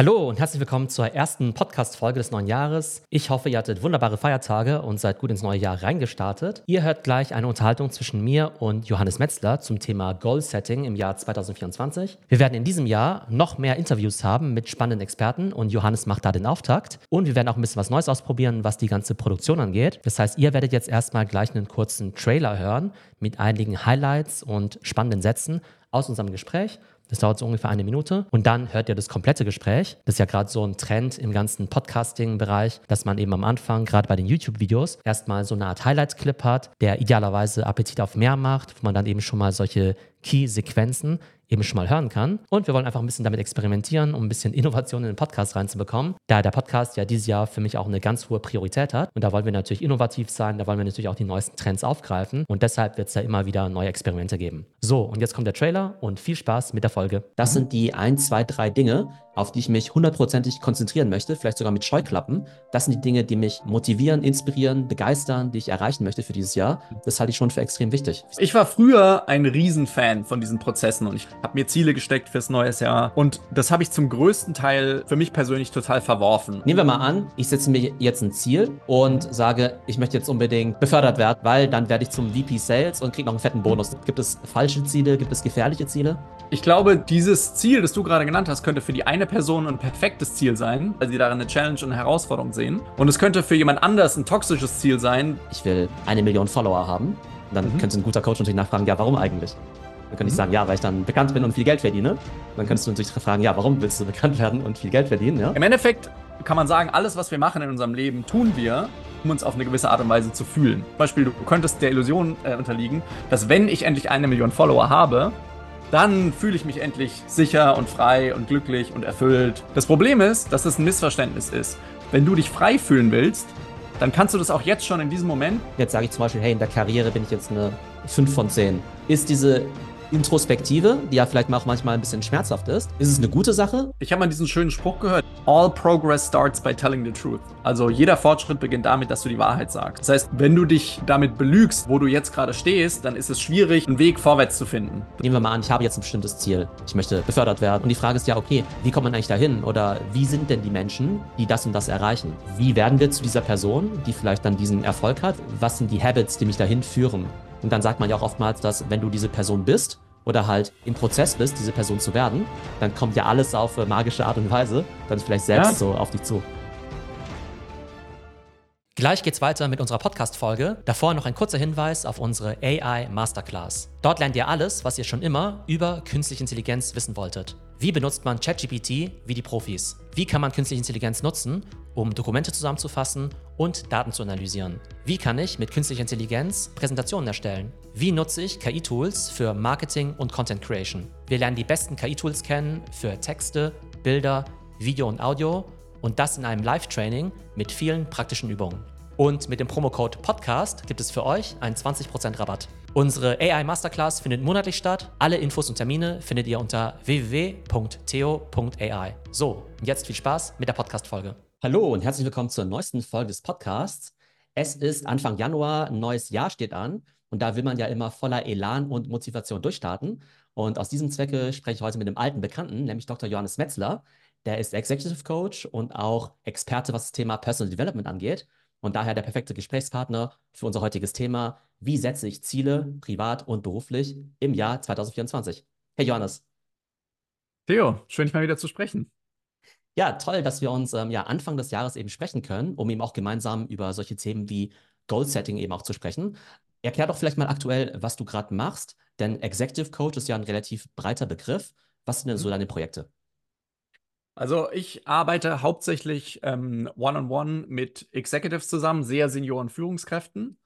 Hallo und herzlich willkommen zur ersten Podcast-Folge des neuen Jahres. Ich hoffe, ihr hattet wunderbare Feiertage und seid gut ins neue Jahr reingestartet. Ihr hört gleich eine Unterhaltung zwischen mir und Johannes Metzler zum Thema Goal-Setting im Jahr 2024. Wir werden in diesem Jahr noch mehr Interviews haben mit spannenden Experten und Johannes macht da den Auftakt. Und wir werden auch ein bisschen was Neues ausprobieren, was die ganze Produktion angeht. Das heißt, ihr werdet jetzt erstmal gleich einen kurzen Trailer hören mit einigen Highlights und spannenden Sätzen aus unserem Gespräch. Das dauert so ungefähr eine Minute. Und dann hört ihr das komplette Gespräch. Das ist ja gerade so ein Trend im ganzen Podcasting-Bereich, dass man eben am Anfang, gerade bei den YouTube-Videos, erstmal so eine Art Highlights-Clip hat, der idealerweise Appetit auf mehr macht, wo man dann eben schon mal solche Key-Sequenzen eben schon mal hören kann. Und wir wollen einfach ein bisschen damit experimentieren, um ein bisschen Innovation in den Podcast reinzubekommen, da der Podcast ja dieses Jahr für mich auch eine ganz hohe Priorität hat. Und da wollen wir natürlich innovativ sein, da wollen wir natürlich auch die neuesten Trends aufgreifen. Und deshalb wird es da immer wieder neue Experimente geben. So, und jetzt kommt der Trailer und viel Spaß mit der Folge. Das sind die ein, zwei, drei Dinge, auf die ich mich hundertprozentig konzentrieren möchte, vielleicht sogar mit Scheuklappen. Das sind die Dinge, die mich motivieren, inspirieren, begeistern, die ich erreichen möchte für dieses Jahr. Das halte ich schon für extrem wichtig. Ich war früher ein Riesenfan von diesen Prozessen und ich habe mir Ziele gesteckt fürs neue Jahr und das habe ich zum größten Teil für mich persönlich total verworfen. Nehmen wir mal an, ich setze mir jetzt ein Ziel und sage, ich möchte jetzt unbedingt befördert werden, weil dann werde ich zum VP Sales und kriege noch einen fetten Bonus. Gibt es falsche Ziele? Gibt es gefährliche Ziele? Ich glaube, dieses Ziel, das du gerade genannt hast, könnte für die eine Person ein perfektes Ziel sein, weil sie darin eine Challenge und eine Herausforderung sehen. Und es könnte für jemand anders ein toxisches Ziel sein. Ich will eine Million Follower haben. Und dann mhm. könnte ein guter Coach natürlich nachfragen, ja, warum eigentlich? Dann könnte mhm. ich sagen, ja, weil ich dann bekannt bin und viel Geld verdiene. Dann könntest du natürlich fragen, ja, warum willst du bekannt werden und viel Geld verdienen? Ja? Im Endeffekt kann man sagen, alles, was wir machen in unserem Leben, tun wir, um uns auf eine gewisse Art und Weise zu fühlen. Zum Beispiel, du könntest der Illusion äh, unterliegen, dass wenn ich endlich eine Million Follower habe, dann fühle ich mich endlich sicher und frei und glücklich und erfüllt. Das Problem ist, dass es ein Missverständnis ist. Wenn du dich frei fühlen willst, dann kannst du das auch jetzt schon in diesem Moment. Jetzt sage ich zum Beispiel, hey, in der Karriere bin ich jetzt eine 5 von 10. Ist diese Introspektive, die ja vielleicht auch manchmal ein bisschen schmerzhaft ist. Ist es eine gute Sache? Ich habe mal diesen schönen Spruch gehört. All progress starts by telling the truth. Also jeder Fortschritt beginnt damit, dass du die Wahrheit sagst. Das heißt, wenn du dich damit belügst, wo du jetzt gerade stehst, dann ist es schwierig, einen Weg vorwärts zu finden. Nehmen wir mal an, ich habe jetzt ein bestimmtes Ziel. Ich möchte befördert werden. Und die Frage ist ja, okay, wie kommt man eigentlich dahin? Oder wie sind denn die Menschen, die das und das erreichen? Wie werden wir zu dieser Person, die vielleicht dann diesen Erfolg hat? Was sind die Habits, die mich dahin führen? Und dann sagt man ja auch oftmals, dass wenn du diese Person bist oder halt im Prozess bist, diese Person zu werden, dann kommt ja alles auf äh, magische Art und Weise dann vielleicht selbst ja. so auf dich zu. Gleich geht's weiter mit unserer Podcast-Folge. Davor noch ein kurzer Hinweis auf unsere AI Masterclass. Dort lernt ihr alles, was ihr schon immer über künstliche Intelligenz wissen wolltet. Wie benutzt man ChatGPT wie die Profis? Wie kann man künstliche Intelligenz nutzen, um Dokumente zusammenzufassen und Daten zu analysieren? Wie kann ich mit künstlicher Intelligenz Präsentationen erstellen? Wie nutze ich KI-Tools für Marketing und Content Creation? Wir lernen die besten KI-Tools kennen für Texte, Bilder, Video und Audio und das in einem Live-Training mit vielen praktischen Übungen. Und mit dem Promocode Podcast gibt es für euch einen 20% Rabatt. Unsere AI Masterclass findet monatlich statt. Alle Infos und Termine findet ihr unter www.theo.ai. So, und jetzt viel Spaß mit der Podcast-Folge. Hallo und herzlich willkommen zur neuesten Folge des Podcasts. Es ist Anfang Januar, ein neues Jahr steht an und da will man ja immer voller Elan und Motivation durchstarten. Und aus diesem Zwecke spreche ich heute mit einem alten Bekannten, nämlich Dr. Johannes Metzler. Der ist Executive Coach und auch Experte, was das Thema Personal Development angeht und daher der perfekte Gesprächspartner für unser heutiges Thema. Wie setze ich Ziele, privat und beruflich im Jahr 2024? Hey Johannes. Theo, schön, dich mal wieder zu sprechen. Ja, toll, dass wir uns ähm, ja Anfang des Jahres eben sprechen können, um eben auch gemeinsam über solche Themen wie Goal Setting eben auch zu sprechen. Erklär doch vielleicht mal aktuell, was du gerade machst, denn Executive Coach ist ja ein relativ breiter Begriff. Was sind denn so mhm. deine Projekte? Also ich arbeite hauptsächlich ähm, one-on-one mit Executives zusammen, sehr Senioren Führungskräften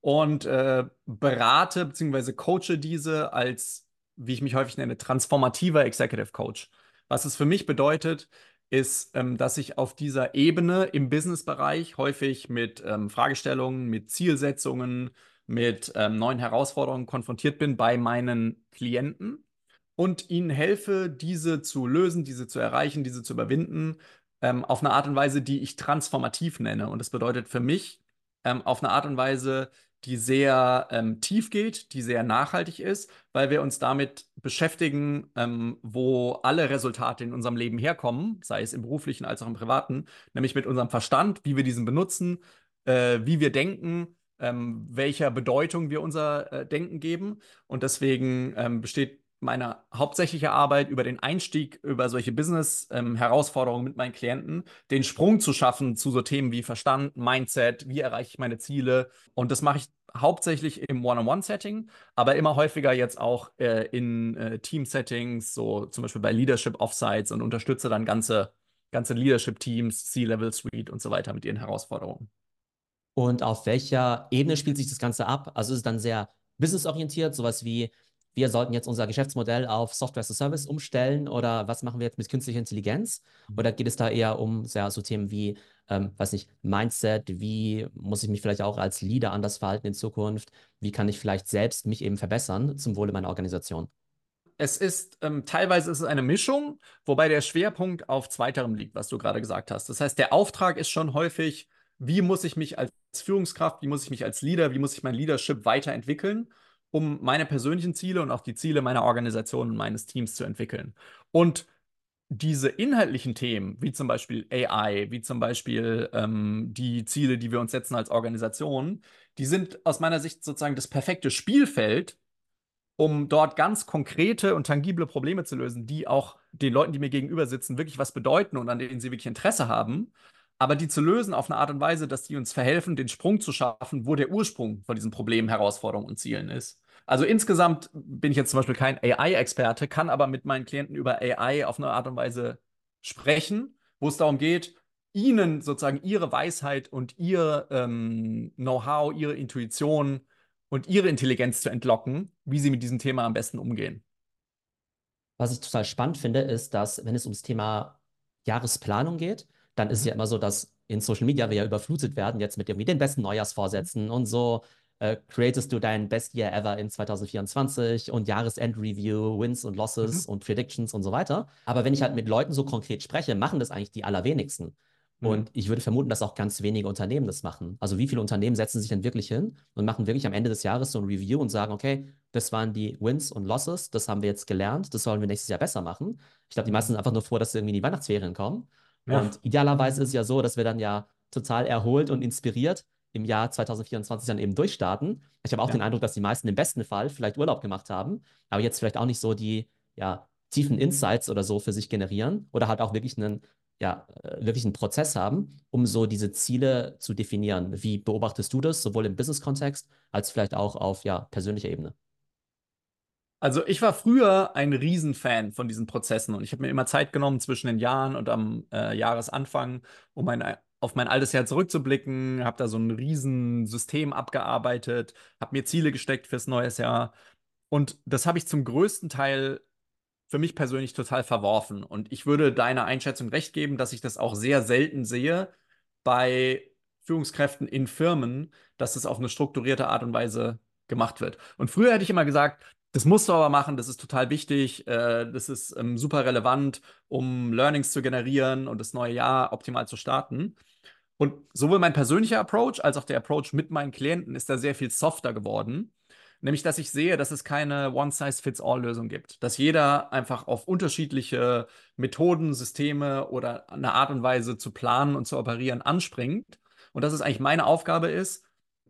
und äh, berate bzw. coache diese als, wie ich mich häufig nenne, transformativer Executive Coach. Was es für mich bedeutet, ist, ähm, dass ich auf dieser Ebene im Businessbereich häufig mit ähm, Fragestellungen, mit Zielsetzungen, mit ähm, neuen Herausforderungen konfrontiert bin bei meinen Klienten und ihnen helfe, diese zu lösen, diese zu erreichen, diese zu überwinden, ähm, auf eine Art und Weise, die ich transformativ nenne. Und das bedeutet für mich, ähm, auf eine Art und Weise, die sehr ähm, tief geht, die sehr nachhaltig ist, weil wir uns damit beschäftigen, ähm, wo alle Resultate in unserem Leben herkommen, sei es im beruflichen als auch im privaten, nämlich mit unserem Verstand, wie wir diesen benutzen, äh, wie wir denken, ähm, welcher Bedeutung wir unser äh, Denken geben. Und deswegen ähm, besteht meine hauptsächliche Arbeit über den Einstieg über solche Business-Herausforderungen ähm, mit meinen Klienten, den Sprung zu schaffen zu so Themen wie Verstand, Mindset, wie erreiche ich meine Ziele. Und das mache ich hauptsächlich im One-on-One-Setting, aber immer häufiger jetzt auch äh, in äh, Team-Settings, so zum Beispiel bei Leadership-Offsites und unterstütze dann ganze, ganze Leadership-Teams, C-Level-Suite und so weiter mit ihren Herausforderungen. Und auf welcher Ebene spielt sich das Ganze ab? Also ist es dann sehr businessorientiert, sowas wie, wir sollten jetzt unser Geschäftsmodell auf Software as a Service umstellen oder was machen wir jetzt mit künstlicher Intelligenz? Mhm. Oder geht es da eher um ja, so Themen wie, ähm, weiß nicht, Mindset, wie muss ich mich vielleicht auch als Leader anders verhalten in Zukunft? Wie kann ich vielleicht selbst mich eben verbessern zum Wohle meiner Organisation? Es ist ähm, teilweise ist es eine Mischung, wobei der Schwerpunkt auf zweiterem liegt, was du gerade gesagt hast. Das heißt, der Auftrag ist schon häufig, wie muss ich mich als Führungskraft, wie muss ich mich als Leader, wie muss ich mein Leadership weiterentwickeln? Um meine persönlichen Ziele und auch die Ziele meiner Organisation und meines Teams zu entwickeln. Und diese inhaltlichen Themen, wie zum Beispiel AI, wie zum Beispiel ähm, die Ziele, die wir uns setzen als Organisation, die sind aus meiner Sicht sozusagen das perfekte Spielfeld, um dort ganz konkrete und tangible Probleme zu lösen, die auch den Leuten, die mir gegenüber sitzen, wirklich was bedeuten und an denen sie wirklich Interesse haben aber die zu lösen auf eine Art und Weise, dass die uns verhelfen, den Sprung zu schaffen, wo der Ursprung von diesen Problemen, Herausforderungen und Zielen ist. Also insgesamt bin ich jetzt zum Beispiel kein AI-Experte, kann aber mit meinen Klienten über AI auf eine Art und Weise sprechen, wo es darum geht, ihnen sozusagen ihre Weisheit und ihr ähm, Know-how, ihre Intuition und ihre Intelligenz zu entlocken, wie sie mit diesem Thema am besten umgehen. Was ich total spannend finde, ist, dass wenn es ums Thema Jahresplanung geht, dann ist es mhm. ja immer so, dass in Social Media wir ja überflutet werden, jetzt mit irgendwie den besten Neujahrsvorsätzen und so. Äh, createst du dein Best Year Ever in 2024 und Jahresend-Review, Wins und Losses mhm. und Predictions und so weiter. Aber wenn ich halt mit Leuten so konkret spreche, machen das eigentlich die allerwenigsten. Mhm. Und ich würde vermuten, dass auch ganz wenige Unternehmen das machen. Also wie viele Unternehmen setzen sich dann wirklich hin und machen wirklich am Ende des Jahres so ein Review und sagen, okay, das waren die Wins und Losses, das haben wir jetzt gelernt, das sollen wir nächstes Jahr besser machen. Ich glaube, die meisten sind einfach nur froh, dass sie irgendwie in die Weihnachtsferien kommen ja. Und idealerweise ist es ja so, dass wir dann ja total erholt und inspiriert im Jahr 2024 dann eben durchstarten. Ich habe auch ja. den Eindruck, dass die meisten im besten Fall vielleicht Urlaub gemacht haben, aber jetzt vielleicht auch nicht so die ja, tiefen Insights oder so für sich generieren oder halt auch wirklich einen, ja, äh, wirklich einen Prozess haben, um so diese Ziele zu definieren. Wie beobachtest du das, sowohl im Business-Kontext als vielleicht auch auf ja, persönlicher Ebene? Also ich war früher ein Riesenfan von diesen Prozessen und ich habe mir immer Zeit genommen zwischen den Jahren und am äh, Jahresanfang, um mein, auf mein altes Jahr zurückzublicken, habe da so ein Riesensystem abgearbeitet, habe mir Ziele gesteckt fürs neue Jahr und das habe ich zum größten Teil für mich persönlich total verworfen und ich würde deiner Einschätzung recht geben, dass ich das auch sehr selten sehe bei Führungskräften in Firmen, dass das auf eine strukturierte Art und Weise gemacht wird. Und früher hätte ich immer gesagt, das musst du aber machen, das ist total wichtig, äh, das ist ähm, super relevant, um Learnings zu generieren und das neue Jahr optimal zu starten. Und sowohl mein persönlicher Approach als auch der Approach mit meinen Klienten ist da sehr viel softer geworden. Nämlich, dass ich sehe, dass es keine One-Size-Fits-All-Lösung gibt. Dass jeder einfach auf unterschiedliche Methoden, Systeme oder eine Art und Weise zu planen und zu operieren anspringt. Und dass es eigentlich meine Aufgabe ist,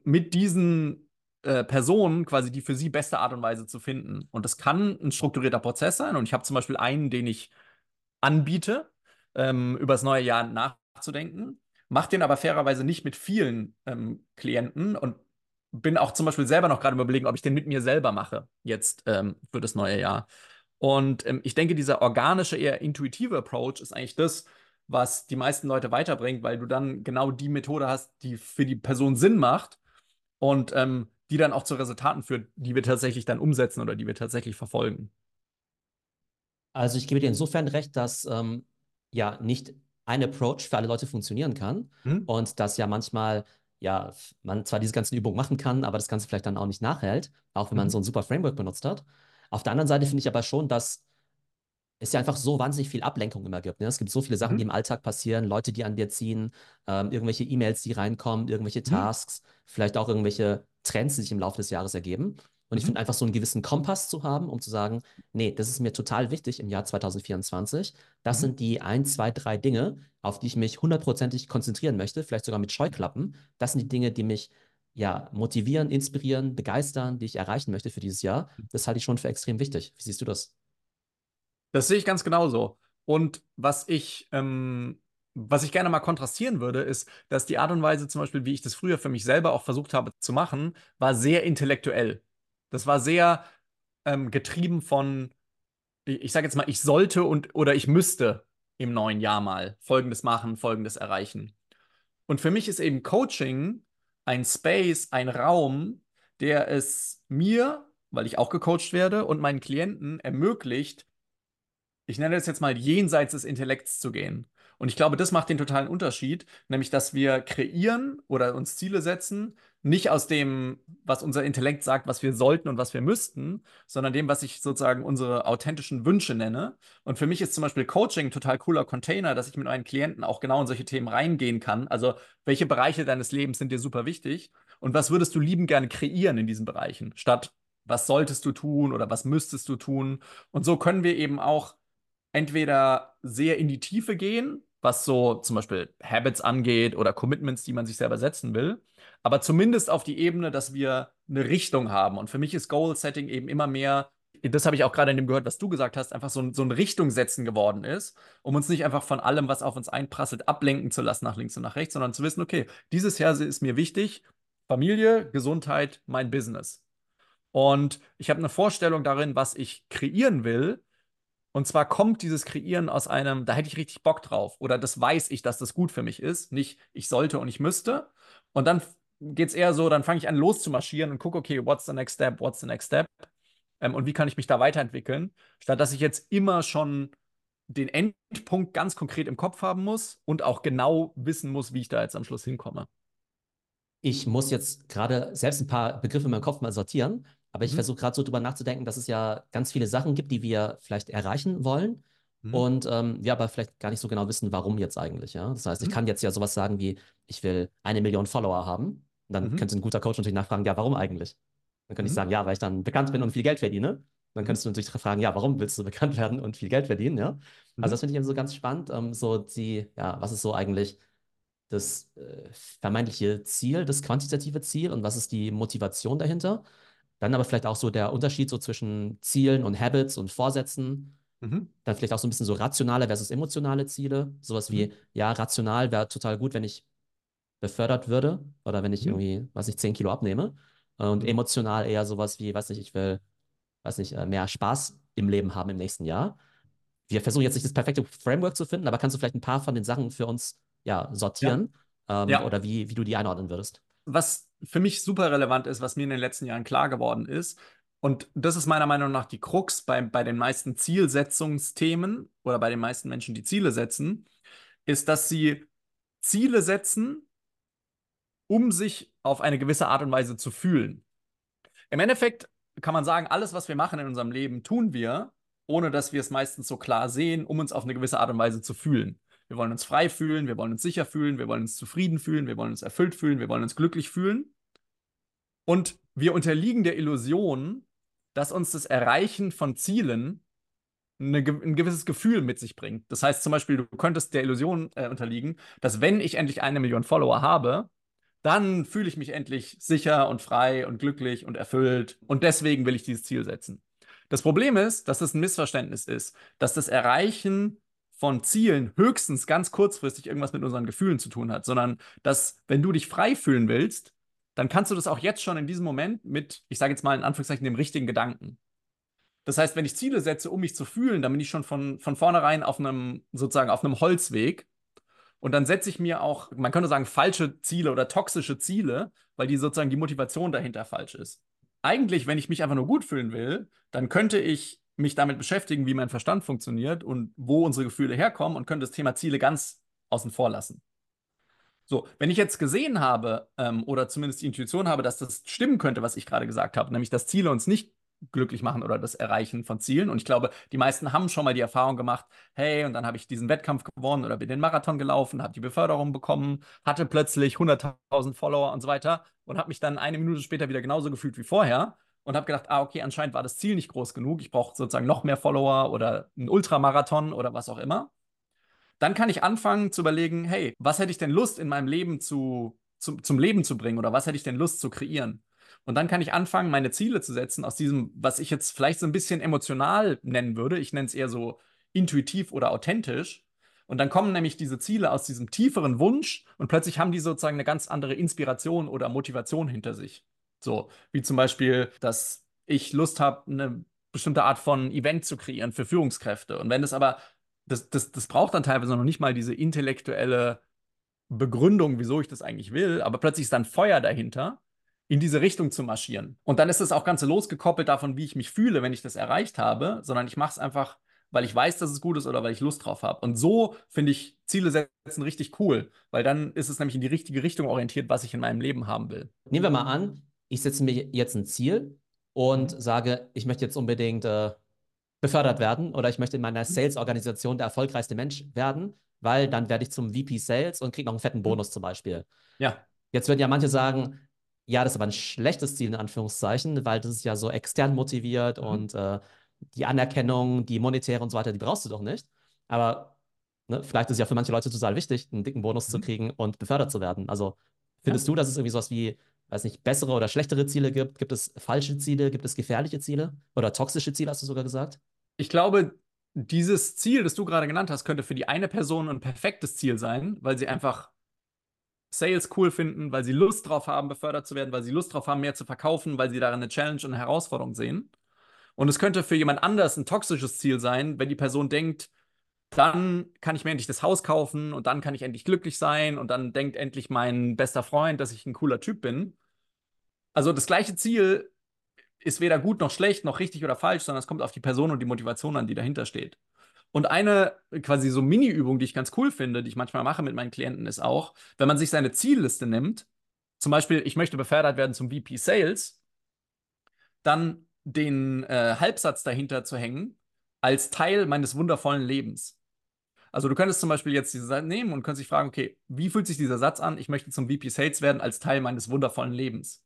mit diesen äh, Personen quasi die für sie beste Art und Weise zu finden. Und das kann ein strukturierter Prozess sein. Und ich habe zum Beispiel einen, den ich anbiete, ähm, über das neue Jahr nachzudenken, mache den aber fairerweise nicht mit vielen ähm, Klienten und bin auch zum Beispiel selber noch gerade überlegen, ob ich den mit mir selber mache, jetzt ähm, für das neue Jahr. Und ähm, ich denke, dieser organische, eher intuitive Approach ist eigentlich das, was die meisten Leute weiterbringt, weil du dann genau die Methode hast, die für die Person Sinn macht. Und ähm, die dann auch zu Resultaten führt, die wir tatsächlich dann umsetzen oder die wir tatsächlich verfolgen. Also ich gebe dir insofern recht, dass ähm, ja nicht ein Approach für alle Leute funktionieren kann hm? und dass ja manchmal ja man zwar diese ganzen Übungen machen kann, aber das Ganze vielleicht dann auch nicht nachhält, auch wenn man hm. so ein super Framework benutzt hat. Auf der anderen Seite finde ich aber schon, dass es ja einfach so wahnsinnig viel Ablenkung immer gibt. Ne? Es gibt so viele Sachen, mhm. die im Alltag passieren, Leute, die an dir ziehen, ähm, irgendwelche E-Mails, die reinkommen, irgendwelche mhm. Tasks, vielleicht auch irgendwelche Trends, die sich im Laufe des Jahres ergeben. Und ich Mhm. finde einfach so einen gewissen Kompass zu haben, um zu sagen, nee, das ist mir total wichtig im Jahr 2024. Das Mhm. sind die ein, zwei, drei Dinge, auf die ich mich hundertprozentig konzentrieren möchte, vielleicht sogar mit Scheuklappen. Das sind die Dinge, die mich ja motivieren, inspirieren, begeistern, die ich erreichen möchte für dieses Jahr. Das halte ich schon für extrem wichtig. Wie siehst du das? Das sehe ich ganz genauso. Und was ich, ähm, was ich gerne mal kontrastieren würde, ist, dass die Art und Weise zum Beispiel, wie ich das früher für mich selber auch versucht habe zu machen, war sehr intellektuell. Das war sehr ähm, getrieben von, ich, ich sage jetzt mal, ich sollte und oder ich müsste im neuen Jahr mal Folgendes machen, Folgendes erreichen. Und für mich ist eben Coaching ein Space, ein Raum, der es mir, weil ich auch gecoacht werde, und meinen Klienten ermöglicht, ich nenne das jetzt mal jenseits des Intellekts zu gehen. Und ich glaube, das macht den totalen Unterschied, nämlich dass wir kreieren oder uns Ziele setzen, nicht aus dem, was unser Intellekt sagt, was wir sollten und was wir müssten, sondern dem, was ich sozusagen unsere authentischen Wünsche nenne. Und für mich ist zum Beispiel Coaching ein total cooler Container, dass ich mit meinen Klienten auch genau in solche Themen reingehen kann. Also, welche Bereiche deines Lebens sind dir super wichtig und was würdest du lieben gerne kreieren in diesen Bereichen, statt was solltest du tun oder was müsstest du tun? Und so können wir eben auch entweder sehr in die Tiefe gehen, was so zum Beispiel Habits angeht oder Commitments, die man sich selber setzen will, aber zumindest auf die Ebene, dass wir eine Richtung haben. Und für mich ist Goal-Setting eben immer mehr, das habe ich auch gerade in dem gehört, was du gesagt hast, einfach so ein, so ein Richtung setzen geworden ist, um uns nicht einfach von allem, was auf uns einprasselt, ablenken zu lassen nach links und nach rechts, sondern zu wissen, okay, dieses Jahr ist mir wichtig, Familie, Gesundheit, mein Business. Und ich habe eine Vorstellung darin, was ich kreieren will, und zwar kommt dieses Kreieren aus einem, da hätte ich richtig Bock drauf. Oder das weiß ich, dass das gut für mich ist. Nicht, ich sollte und ich müsste. Und dann geht es eher so, dann fange ich an loszumarschieren und gucke, okay, what's the next step, what's the next step? Ähm, und wie kann ich mich da weiterentwickeln? Statt dass ich jetzt immer schon den Endpunkt ganz konkret im Kopf haben muss und auch genau wissen muss, wie ich da jetzt am Schluss hinkomme. Ich muss jetzt gerade selbst ein paar Begriffe in meinem Kopf mal sortieren, aber ich Mhm. versuche gerade so drüber nachzudenken, dass es ja ganz viele Sachen gibt, die wir vielleicht erreichen wollen Mhm. und ähm, wir aber vielleicht gar nicht so genau wissen, warum jetzt eigentlich. Ja? Das heißt, ich Mhm. kann jetzt ja sowas sagen wie, ich will eine Million Follower haben. Und dann Mhm. könnte ein guter Coach natürlich nachfragen, ja, warum eigentlich? Dann könnte ich Mhm. sagen, ja, weil ich dann bekannt bin und viel Geld verdiene. Dann könntest du natürlich fragen, ja, warum willst du bekannt werden und viel Geld verdienen? Ja? Also das finde ich eben so ganz spannend. Ähm, so die, ja, was ist so eigentlich das äh, vermeintliche Ziel, das quantitative Ziel und was ist die Motivation dahinter? Dann aber vielleicht auch so der Unterschied so zwischen Zielen und Habits und Vorsätzen. Mhm. Dann vielleicht auch so ein bisschen so rationale versus emotionale Ziele. Sowas wie, Mhm. ja, rational wäre total gut, wenn ich befördert würde oder wenn ich Mhm. irgendwie, weiß nicht, 10 Kilo abnehme. Und Mhm. emotional eher sowas wie, weiß nicht, ich will, weiß nicht, äh, mehr Spaß im Leben haben im nächsten Jahr. Wir versuchen jetzt nicht das perfekte Framework zu finden, aber kannst du vielleicht ein paar von den Sachen für uns ja, sortieren ähm, Ja. oder wie, wie du die einordnen würdest? Was für mich super relevant ist, was mir in den letzten Jahren klar geworden ist, und das ist meiner Meinung nach die Krux bei, bei den meisten Zielsetzungsthemen oder bei den meisten Menschen, die Ziele setzen, ist, dass sie Ziele setzen, um sich auf eine gewisse Art und Weise zu fühlen. Im Endeffekt kann man sagen, alles, was wir machen in unserem Leben, tun wir, ohne dass wir es meistens so klar sehen, um uns auf eine gewisse Art und Weise zu fühlen. Wir wollen uns frei fühlen, wir wollen uns sicher fühlen, wir wollen uns zufrieden fühlen, wir wollen uns erfüllt fühlen, wir wollen uns glücklich fühlen. Und wir unterliegen der Illusion, dass uns das Erreichen von Zielen eine, ein gewisses Gefühl mit sich bringt. Das heißt zum Beispiel, du könntest der Illusion äh, unterliegen, dass wenn ich endlich eine Million Follower habe, dann fühle ich mich endlich sicher und frei und glücklich und erfüllt und deswegen will ich dieses Ziel setzen. Das Problem ist, dass es ein Missverständnis ist, dass das Erreichen von Zielen höchstens ganz kurzfristig irgendwas mit unseren Gefühlen zu tun hat, sondern dass, wenn du dich frei fühlen willst, dann kannst du das auch jetzt schon in diesem Moment mit, ich sage jetzt mal in Anführungszeichen, dem richtigen Gedanken. Das heißt, wenn ich Ziele setze, um mich zu fühlen, dann bin ich schon von, von vornherein auf einem, sozusagen auf einem Holzweg. Und dann setze ich mir auch, man könnte sagen, falsche Ziele oder toxische Ziele, weil die sozusagen die Motivation dahinter falsch ist. Eigentlich, wenn ich mich einfach nur gut fühlen will, dann könnte ich mich damit beschäftigen, wie mein Verstand funktioniert und wo unsere Gefühle herkommen und könnte das Thema Ziele ganz außen vor lassen. So, wenn ich jetzt gesehen habe ähm, oder zumindest die Intuition habe, dass das stimmen könnte, was ich gerade gesagt habe, nämlich dass Ziele uns nicht glücklich machen oder das Erreichen von Zielen. Und ich glaube, die meisten haben schon mal die Erfahrung gemacht, hey, und dann habe ich diesen Wettkampf gewonnen oder bin den Marathon gelaufen, habe die Beförderung bekommen, hatte plötzlich 100.000 Follower und so weiter und habe mich dann eine Minute später wieder genauso gefühlt wie vorher und habe gedacht, ah, okay, anscheinend war das Ziel nicht groß genug, ich brauche sozusagen noch mehr Follower oder einen Ultramarathon oder was auch immer. Dann kann ich anfangen zu überlegen, hey, was hätte ich denn Lust in meinem Leben zu, zu, zum Leben zu bringen oder was hätte ich denn Lust zu kreieren? Und dann kann ich anfangen, meine Ziele zu setzen aus diesem, was ich jetzt vielleicht so ein bisschen emotional nennen würde. Ich nenne es eher so intuitiv oder authentisch. Und dann kommen nämlich diese Ziele aus diesem tieferen Wunsch und plötzlich haben die sozusagen eine ganz andere Inspiration oder Motivation hinter sich. So, wie zum Beispiel, dass ich Lust habe, eine bestimmte Art von Event zu kreieren für Führungskräfte. Und wenn das aber, das, das, das braucht dann teilweise noch nicht mal diese intellektuelle Begründung, wieso ich das eigentlich will, aber plötzlich ist dann Feuer dahinter in diese Richtung zu marschieren. Und dann ist es auch ganz losgekoppelt davon, wie ich mich fühle, wenn ich das erreicht habe, sondern ich mache es einfach, weil ich weiß, dass es gut ist oder weil ich Lust drauf habe. Und so finde ich Ziele setzen richtig cool, weil dann ist es nämlich in die richtige Richtung orientiert, was ich in meinem Leben haben will. Nehmen wir mal an, ich setze mir jetzt ein Ziel und mhm. sage, ich möchte jetzt unbedingt äh, befördert werden oder ich möchte in meiner mhm. Sales-Organisation der erfolgreichste Mensch werden, weil dann werde ich zum VP Sales und kriege noch einen fetten mhm. Bonus zum Beispiel. Ja. Jetzt würden ja manche sagen, ja, das ist aber ein schlechtes Ziel in Anführungszeichen, weil das ist ja so extern motiviert mhm. und äh, die Anerkennung, die monetäre und so weiter, die brauchst du doch nicht. Aber ne, vielleicht ist es ja für manche Leute total wichtig, einen dicken Bonus mhm. zu kriegen und befördert zu werden. Also findest ja. du, dass es irgendwie sowas wie, weiß nicht, bessere oder schlechtere Ziele gibt? Gibt es falsche Ziele? Gibt es gefährliche Ziele? Oder toxische Ziele, hast du sogar gesagt? Ich glaube, dieses Ziel, das du gerade genannt hast, könnte für die eine Person ein perfektes Ziel sein, weil sie einfach Sales cool finden, weil sie Lust drauf haben, befördert zu werden, weil sie Lust drauf haben, mehr zu verkaufen, weil sie darin eine Challenge und eine Herausforderung sehen. Und es könnte für jemand anders ein toxisches Ziel sein, wenn die Person denkt, dann kann ich mir endlich das Haus kaufen und dann kann ich endlich glücklich sein und dann denkt endlich mein bester Freund, dass ich ein cooler Typ bin. Also das gleiche Ziel ist weder gut noch schlecht, noch richtig oder falsch, sondern es kommt auf die Person und die Motivation an, die dahinter steht. Und eine quasi so Mini-Übung, die ich ganz cool finde, die ich manchmal mache mit meinen Klienten, ist auch, wenn man sich seine Zielliste nimmt, zum Beispiel, ich möchte befördert werden zum VP Sales, dann den äh, Halbsatz dahinter zu hängen, als Teil meines wundervollen Lebens. Also du könntest zum Beispiel jetzt diesen Satz nehmen und könntest dich fragen, okay, wie fühlt sich dieser Satz an? Ich möchte zum VP Sales werden als Teil meines wundervollen Lebens.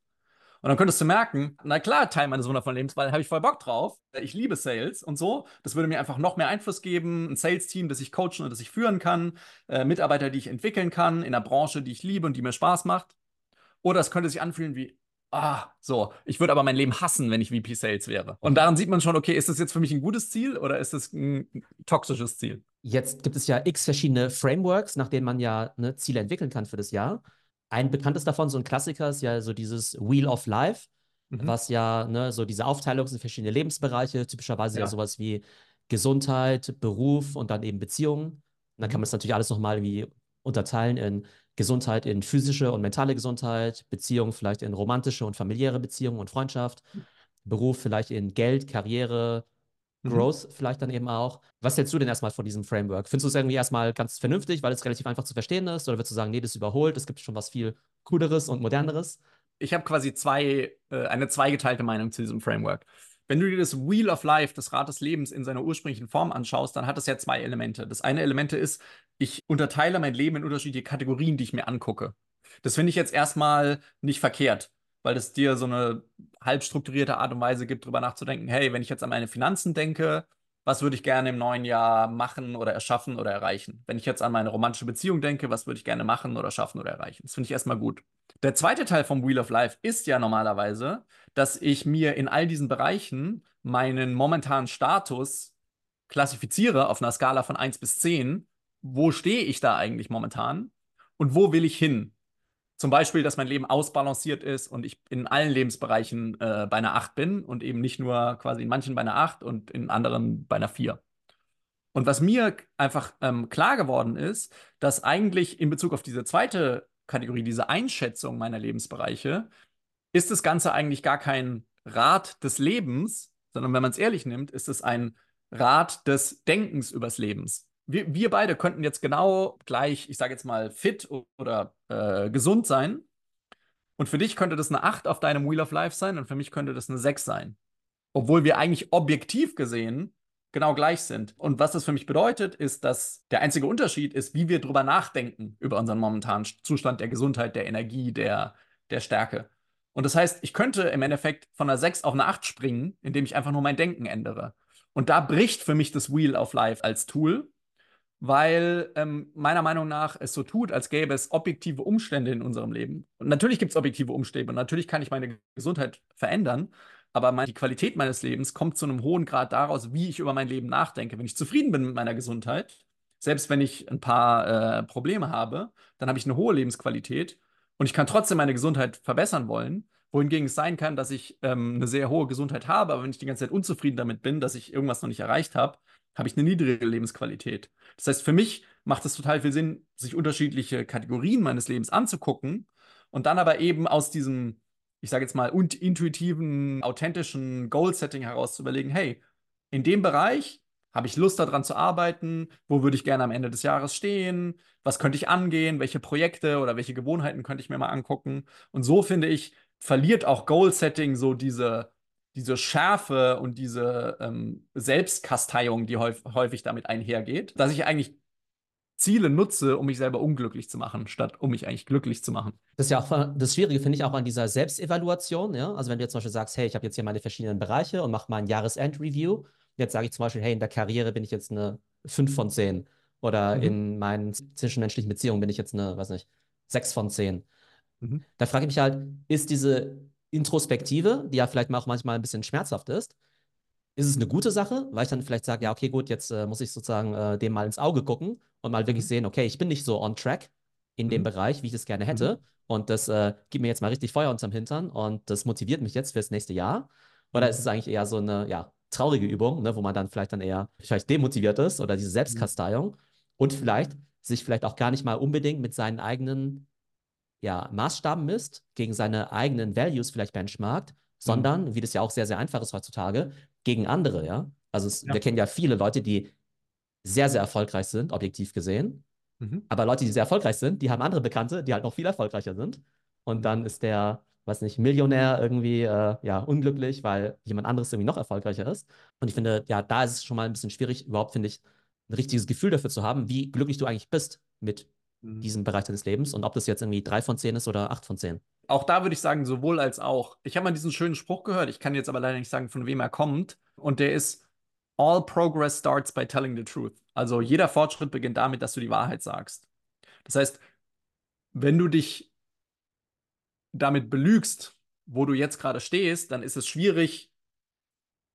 Und dann könntest du merken, na klar, Teil meines wundervollen Lebens, weil habe ich voll Bock drauf. Ich liebe Sales und so. Das würde mir einfach noch mehr Einfluss geben. Ein Sales-Team, das ich coachen und das ich führen kann. Äh, Mitarbeiter, die ich entwickeln kann. In einer Branche, die ich liebe und die mir Spaß macht. Oder es könnte sich anfühlen wie, ah, so, ich würde aber mein Leben hassen, wenn ich VP Sales wäre. Und daran sieht man schon, okay, ist das jetzt für mich ein gutes Ziel oder ist das ein toxisches Ziel? Jetzt gibt es ja x verschiedene Frameworks, nach denen man ja ne, Ziele entwickeln kann für das Jahr. Ein bekanntes davon, so ein Klassiker, ist ja so dieses Wheel of Life, mhm. was ja ne, so diese Aufteilung sind verschiedene Lebensbereiche, typischerweise ja. ja sowas wie Gesundheit, Beruf und dann eben Beziehungen. Und dann kann mhm. man es natürlich alles nochmal wie unterteilen in Gesundheit in physische und mentale Gesundheit, Beziehungen vielleicht in romantische und familiäre Beziehungen und Freundschaft, Beruf vielleicht in Geld, Karriere, Mhm. Growth mhm. vielleicht dann eben auch. Was hältst du denn erstmal von diesem Framework? Findest du es irgendwie erstmal ganz vernünftig, weil es relativ einfach zu verstehen ist? Oder würdest du sagen, nee, das ist überholt, es gibt schon was viel cooleres und moderneres? Ich habe quasi zwei, äh, eine zweigeteilte Meinung zu diesem Framework. Wenn du dir das Wheel of Life, das Rad des Lebens in seiner ursprünglichen Form anschaust, dann hat es ja zwei Elemente. Das eine Element ist, ich unterteile mein Leben in unterschiedliche Kategorien, die ich mir angucke. Das finde ich jetzt erstmal nicht verkehrt weil es dir so eine halb strukturierte Art und Weise gibt, darüber nachzudenken, hey, wenn ich jetzt an meine Finanzen denke, was würde ich gerne im neuen Jahr machen oder erschaffen oder erreichen? Wenn ich jetzt an meine romantische Beziehung denke, was würde ich gerne machen oder schaffen oder erreichen? Das finde ich erstmal gut. Der zweite Teil vom Wheel of Life ist ja normalerweise, dass ich mir in all diesen Bereichen meinen momentanen Status klassifiziere auf einer Skala von 1 bis 10. Wo stehe ich da eigentlich momentan? Und wo will ich hin? Zum Beispiel, dass mein Leben ausbalanciert ist und ich in allen Lebensbereichen äh, bei einer 8 bin und eben nicht nur quasi in manchen bei einer 8 und in anderen bei einer 4. Und was mir einfach ähm, klar geworden ist, dass eigentlich in Bezug auf diese zweite Kategorie, diese Einschätzung meiner Lebensbereiche, ist das Ganze eigentlich gar kein Rat des Lebens, sondern wenn man es ehrlich nimmt, ist es ein Rat des Denkens übers Lebens wir, wir beide könnten jetzt genau gleich, ich sage jetzt mal, fit oder äh, gesund sein. Und für dich könnte das eine 8 auf deinem Wheel of Life sein und für mich könnte das eine 6 sein. obwohl wir eigentlich objektiv gesehen genau gleich sind. Und was das für mich bedeutet, ist, dass der einzige Unterschied ist, wie wir drüber nachdenken über unseren momentanen Zustand der Gesundheit, der Energie, der, der Stärke. Und das heißt, ich könnte im Endeffekt von einer 6 auf eine 8 springen, indem ich einfach nur mein Denken ändere. Und da bricht für mich das Wheel of Life als Tool, weil ähm, meiner Meinung nach es so tut, als gäbe es objektive Umstände in unserem Leben. Und natürlich gibt es objektive Umstände und natürlich kann ich meine Gesundheit verändern, aber meine, die Qualität meines Lebens kommt zu einem hohen Grad daraus, wie ich über mein Leben nachdenke. Wenn ich zufrieden bin mit meiner Gesundheit, selbst wenn ich ein paar äh, Probleme habe, dann habe ich eine hohe Lebensqualität und ich kann trotzdem meine Gesundheit verbessern wollen. Wohingegen es sein kann, dass ich ähm, eine sehr hohe Gesundheit habe, aber wenn ich die ganze Zeit unzufrieden damit bin, dass ich irgendwas noch nicht erreicht habe, habe ich eine niedrige Lebensqualität. Das heißt, für mich macht es total viel Sinn, sich unterschiedliche Kategorien meines Lebens anzugucken und dann aber eben aus diesem ich sage jetzt mal, und intuitiven, authentischen Goal-Setting heraus zu überlegen, hey, in dem Bereich habe ich Lust daran zu arbeiten, wo würde ich gerne am Ende des Jahres stehen, was könnte ich angehen, welche Projekte oder welche Gewohnheiten könnte ich mir mal angucken. Und so finde ich, verliert auch Goal-Setting so diese, diese Schärfe und diese ähm, Selbstkasteiung, die häufig damit einhergeht, dass ich eigentlich Ziele nutze, um mich selber unglücklich zu machen, statt um mich eigentlich glücklich zu machen. Das ist ja auch das Schwierige, finde ich, auch an dieser Selbstevaluation. Ja? Also wenn du jetzt zum Beispiel sagst, hey, ich habe jetzt hier meine verschiedenen Bereiche und mache mal ein Jahresend-Review. Jetzt sage ich zum Beispiel, hey, in der Karriere bin ich jetzt eine 5 von 10. Oder mhm. in meinen zwischenmenschlichen Beziehungen bin ich jetzt eine, weiß nicht, 6 von 10. Mhm. Da frage ich mich halt, ist diese Introspektive, die ja vielleicht auch manchmal ein bisschen schmerzhaft ist, ist es eine gute Sache, weil ich dann vielleicht sage, ja, okay, gut, jetzt äh, muss ich sozusagen äh, dem mal ins Auge gucken und mal wirklich mhm. sehen, okay, ich bin nicht so on track in mhm. dem Bereich, wie ich es gerne hätte. Mhm. Und das äh, gibt mir jetzt mal richtig Feuer unterm Hintern und das motiviert mich jetzt fürs nächste Jahr. Oder ist es eigentlich eher so eine, ja, traurige Übung, ne, wo man dann vielleicht dann eher vielleicht demotiviert ist oder diese mhm. Selbstkasteiung und vielleicht sich vielleicht auch gar nicht mal unbedingt mit seinen eigenen ja, Maßstaben misst, gegen seine eigenen Values vielleicht benchmarkt, sondern, mhm. wie das ja auch sehr, sehr einfach ist heutzutage, gegen andere, ja. Also es, ja. wir kennen ja viele Leute, die sehr, sehr erfolgreich sind, objektiv gesehen. Mhm. Aber Leute, die sehr erfolgreich sind, die haben andere Bekannte, die halt noch viel erfolgreicher sind. Und mhm. dann ist der, weiß nicht, Millionär irgendwie äh, ja, unglücklich, weil jemand anderes irgendwie noch erfolgreicher ist. Und ich finde, ja, da ist es schon mal ein bisschen schwierig, überhaupt, finde ich, ein richtiges Gefühl dafür zu haben, wie glücklich du eigentlich bist mit mhm. diesem Bereich deines Lebens und ob das jetzt irgendwie drei von zehn ist oder acht von zehn. Auch da würde ich sagen, sowohl als auch. Ich habe mal diesen schönen Spruch gehört, ich kann jetzt aber leider nicht sagen, von wem er kommt. Und der ist, All progress starts by telling the truth. Also jeder Fortschritt beginnt damit, dass du die Wahrheit sagst. Das heißt, wenn du dich damit belügst, wo du jetzt gerade stehst, dann ist es schwierig,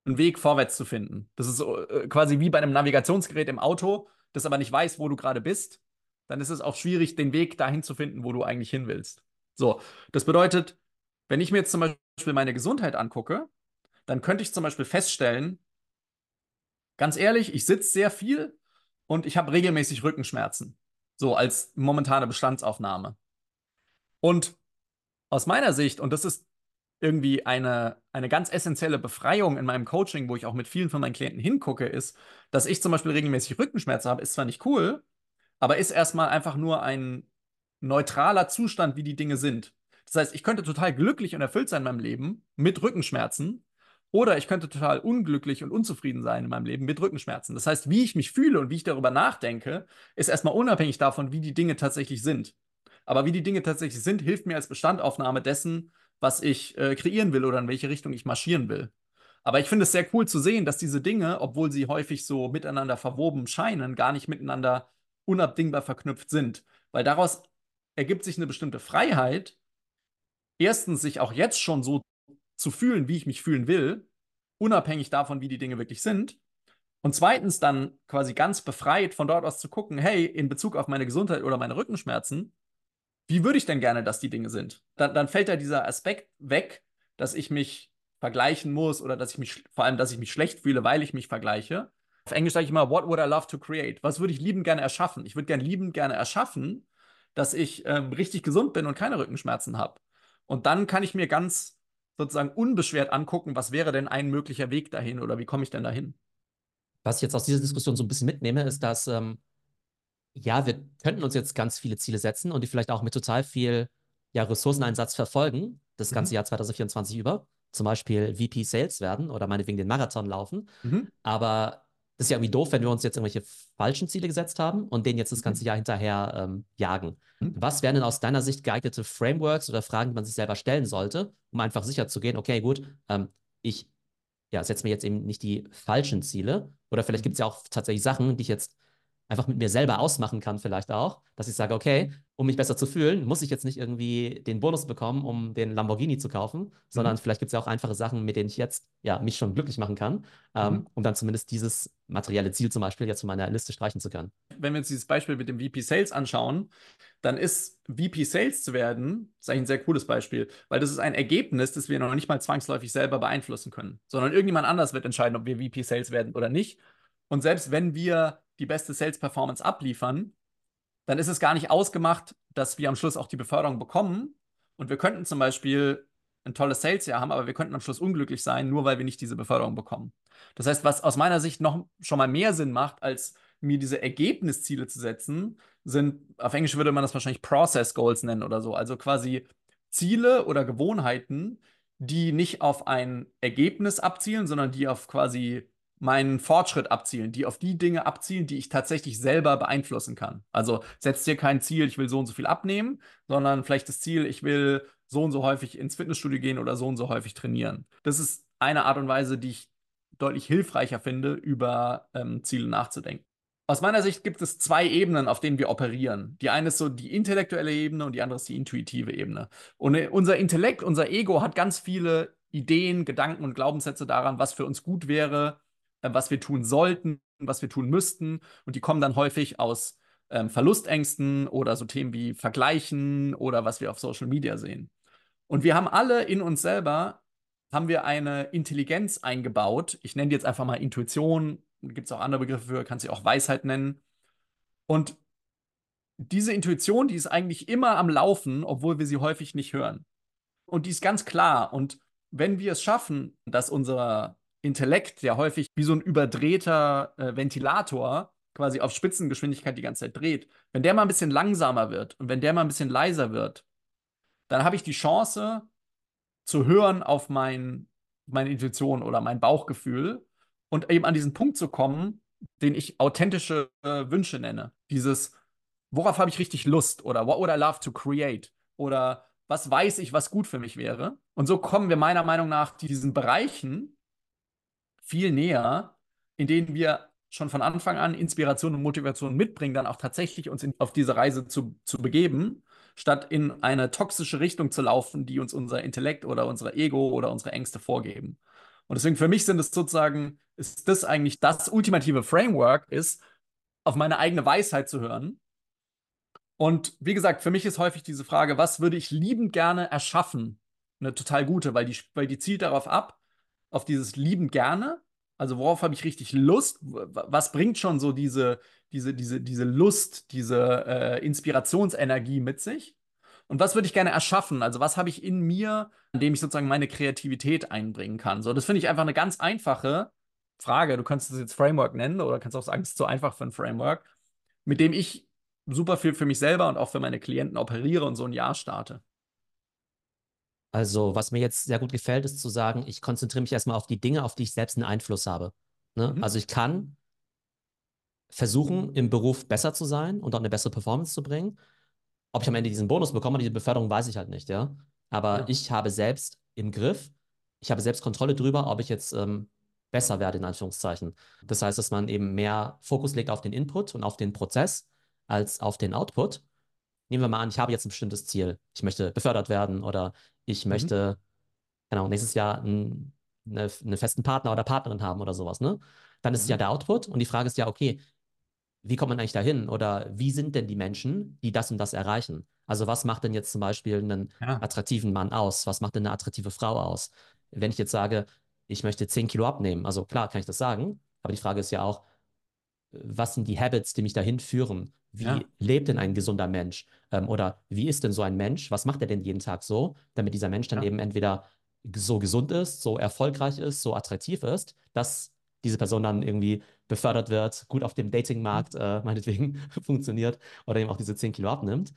einen Weg vorwärts zu finden. Das ist äh, quasi wie bei einem Navigationsgerät im Auto, das aber nicht weiß, wo du gerade bist. Dann ist es auch schwierig, den Weg dahin zu finden, wo du eigentlich hin willst. So, das bedeutet, wenn ich mir jetzt zum Beispiel meine Gesundheit angucke, dann könnte ich zum Beispiel feststellen, ganz ehrlich, ich sitze sehr viel und ich habe regelmäßig Rückenschmerzen. So als momentane Bestandsaufnahme. Und aus meiner Sicht, und das ist irgendwie eine, eine ganz essentielle Befreiung in meinem Coaching, wo ich auch mit vielen von meinen Klienten hingucke, ist, dass ich zum Beispiel regelmäßig Rückenschmerzen habe, ist zwar nicht cool, aber ist erstmal einfach nur ein neutraler Zustand, wie die Dinge sind. Das heißt, ich könnte total glücklich und erfüllt sein in meinem Leben mit Rückenschmerzen oder ich könnte total unglücklich und unzufrieden sein in meinem Leben mit Rückenschmerzen. Das heißt, wie ich mich fühle und wie ich darüber nachdenke, ist erstmal unabhängig davon, wie die Dinge tatsächlich sind. Aber wie die Dinge tatsächlich sind, hilft mir als Bestandaufnahme dessen, was ich äh, kreieren will oder in welche Richtung ich marschieren will. Aber ich finde es sehr cool zu sehen, dass diese Dinge, obwohl sie häufig so miteinander verwoben scheinen, gar nicht miteinander unabdingbar verknüpft sind. Weil daraus ergibt sich eine bestimmte Freiheit, erstens sich auch jetzt schon so zu fühlen, wie ich mich fühlen will, unabhängig davon, wie die Dinge wirklich sind. Und zweitens dann quasi ganz befreit von dort aus zu gucken, hey, in Bezug auf meine Gesundheit oder meine Rückenschmerzen, wie würde ich denn gerne, dass die Dinge sind? Dann, dann fällt da dieser Aspekt weg, dass ich mich vergleichen muss oder dass ich mich, vor allem, dass ich mich schlecht fühle, weil ich mich vergleiche. Auf Englisch sage ich immer, what would I love to create? Was würde ich liebend gerne erschaffen? Ich würde gerne liebend gerne erschaffen, dass ich ähm, richtig gesund bin und keine Rückenschmerzen habe. Und dann kann ich mir ganz sozusagen unbeschwert angucken, was wäre denn ein möglicher Weg dahin oder wie komme ich denn dahin? Was ich jetzt aus dieser Diskussion so ein bisschen mitnehme, ist, dass ähm, ja, wir könnten uns jetzt ganz viele Ziele setzen und die vielleicht auch mit total viel ja, Ressourceneinsatz verfolgen, das ganze mhm. Jahr 2024 über. zum Beispiel VP Sales werden oder meinetwegen den Marathon laufen. Mhm. Aber ist ja irgendwie doof, wenn wir uns jetzt irgendwelche falschen Ziele gesetzt haben und denen jetzt das Mhm. ganze Jahr hinterher ähm, jagen. Mhm. Was wären denn aus deiner Sicht geeignete Frameworks oder Fragen, die man sich selber stellen sollte, um einfach sicher zu gehen, okay, gut, ähm, ich ja, setze mir jetzt eben nicht die falschen Ziele. Oder vielleicht gibt es ja auch tatsächlich Sachen, die ich jetzt einfach mit mir selber ausmachen kann, vielleicht auch, dass ich sage, okay, um mich besser zu fühlen, muss ich jetzt nicht irgendwie den Bonus bekommen, um den Lamborghini zu kaufen, sondern vielleicht gibt es ja auch einfache Sachen, mit denen ich jetzt ja mich schon glücklich machen kann, ähm, Mhm. um dann zumindest dieses materielle Ziel zum Beispiel jetzt von meiner Liste streichen zu können. Wenn wir uns dieses Beispiel mit dem VP Sales anschauen, dann ist VP Sales zu werden, ist eigentlich ein sehr cooles Beispiel, weil das ist ein Ergebnis, das wir noch nicht mal zwangsläufig selber beeinflussen können, sondern irgendjemand anders wird entscheiden, ob wir VP Sales werden oder nicht. Und selbst wenn wir die beste Sales Performance abliefern, dann ist es gar nicht ausgemacht, dass wir am Schluss auch die Beförderung bekommen. Und wir könnten zum Beispiel ein tolles Sales-Jahr haben, aber wir könnten am Schluss unglücklich sein, nur weil wir nicht diese Beförderung bekommen. Das heißt, was aus meiner Sicht noch schon mal mehr Sinn macht, als mir diese Ergebnisziele zu setzen, sind, auf Englisch würde man das wahrscheinlich Process Goals nennen oder so. Also quasi Ziele oder Gewohnheiten, die nicht auf ein Ergebnis abzielen, sondern die auf quasi meinen Fortschritt abzielen, die auf die Dinge abzielen, die ich tatsächlich selber beeinflussen kann. Also setzt dir kein Ziel, ich will so und so viel abnehmen, sondern vielleicht das Ziel, ich will so und so häufig ins Fitnessstudio gehen oder so und so häufig trainieren. Das ist eine Art und Weise, die ich deutlich hilfreicher finde, über ähm, Ziele nachzudenken. Aus meiner Sicht gibt es zwei Ebenen, auf denen wir operieren. Die eine ist so die intellektuelle Ebene und die andere ist die intuitive Ebene. Und äh, unser Intellekt, unser Ego hat ganz viele Ideen, Gedanken und Glaubenssätze daran, was für uns gut wäre, was wir tun sollten, was wir tun müssten. Und die kommen dann häufig aus ähm, Verlustängsten oder so Themen wie Vergleichen oder was wir auf Social Media sehen. Und wir haben alle in uns selber, haben wir eine Intelligenz eingebaut. Ich nenne die jetzt einfach mal Intuition. Gibt es auch andere Begriffe für, kann sie auch Weisheit nennen. Und diese Intuition, die ist eigentlich immer am Laufen, obwohl wir sie häufig nicht hören. Und die ist ganz klar. Und wenn wir es schaffen, dass unser Intellekt, der häufig wie so ein überdrehter äh, Ventilator quasi auf Spitzengeschwindigkeit die ganze Zeit dreht, wenn der mal ein bisschen langsamer wird und wenn der mal ein bisschen leiser wird, dann habe ich die Chance zu hören auf mein, meine Intuition oder mein Bauchgefühl und eben an diesen Punkt zu kommen, den ich authentische äh, Wünsche nenne. Dieses, worauf habe ich richtig Lust oder what would I love to create oder was weiß ich, was gut für mich wäre. Und so kommen wir meiner Meinung nach diesen Bereichen viel näher, in denen wir schon von Anfang an Inspiration und Motivation mitbringen, dann auch tatsächlich uns in, auf diese Reise zu, zu begeben, statt in eine toxische Richtung zu laufen, die uns unser Intellekt oder unser Ego oder unsere Ängste vorgeben. Und deswegen für mich sind es sozusagen, ist das eigentlich das ultimative Framework, ist, auf meine eigene Weisheit zu hören. Und wie gesagt, für mich ist häufig diese Frage, was würde ich liebend gerne erschaffen? Eine total gute, weil die, weil die zielt darauf ab, auf dieses liebend gerne. Also worauf habe ich richtig Lust? Was bringt schon so diese, diese, diese, diese Lust, diese äh, Inspirationsenergie mit sich? Und was würde ich gerne erschaffen? Also was habe ich in mir, an dem ich sozusagen meine Kreativität einbringen kann? So, das finde ich einfach eine ganz einfache Frage. Du kannst es jetzt Framework nennen oder kannst auch sagen, es ist zu einfach für ein Framework, mit dem ich super viel für mich selber und auch für meine Klienten operiere und so ein Jahr starte. Also, was mir jetzt sehr gut gefällt, ist zu sagen, ich konzentriere mich erstmal auf die Dinge, auf die ich selbst einen Einfluss habe. Ne? Mhm. Also ich kann versuchen, im Beruf besser zu sein und auch eine bessere Performance zu bringen. Ob ich am Ende diesen Bonus bekomme, diese Beförderung, weiß ich halt nicht, ja. Aber Ja. ich habe selbst im Griff, ich habe selbst Kontrolle drüber, ob ich jetzt ähm, besser werde, in Anführungszeichen. Das heißt, dass man eben mehr Fokus legt auf den Input und auf den Prozess als auf den Output. Nehmen wir mal an, ich habe jetzt ein bestimmtes Ziel. Ich möchte befördert werden oder ich Mhm. möchte, genau, nächstes Jahr einen, eine, einen festen Partner oder Partnerin haben oder sowas, ne? Dann ist es ja Mhm. der Output und die Frage ist ja, okay, wie kommt man eigentlich dahin? Oder wie sind denn die Menschen, die das und das erreichen? Also was macht denn jetzt zum Beispiel einen Ja. attraktiven Mann aus? Was macht denn eine attraktive Frau aus? Wenn ich jetzt sage, ich möchte 10 Kilo abnehmen, also klar kann ich das sagen, aber die Frage ist ja auch, was sind die Habits, die mich dahin führen? Wie Ja. lebt denn ein gesunder Mensch? Ähm, oder wie ist denn so ein Mensch? Was macht er denn jeden Tag so, damit dieser Mensch dann Ja. eben entweder so gesund ist, so erfolgreich ist, so attraktiv ist, dass diese Person dann irgendwie befördert wird, gut auf dem Datingmarkt äh, meinetwegen funktioniert oder eben auch diese 10 Kilo abnimmt.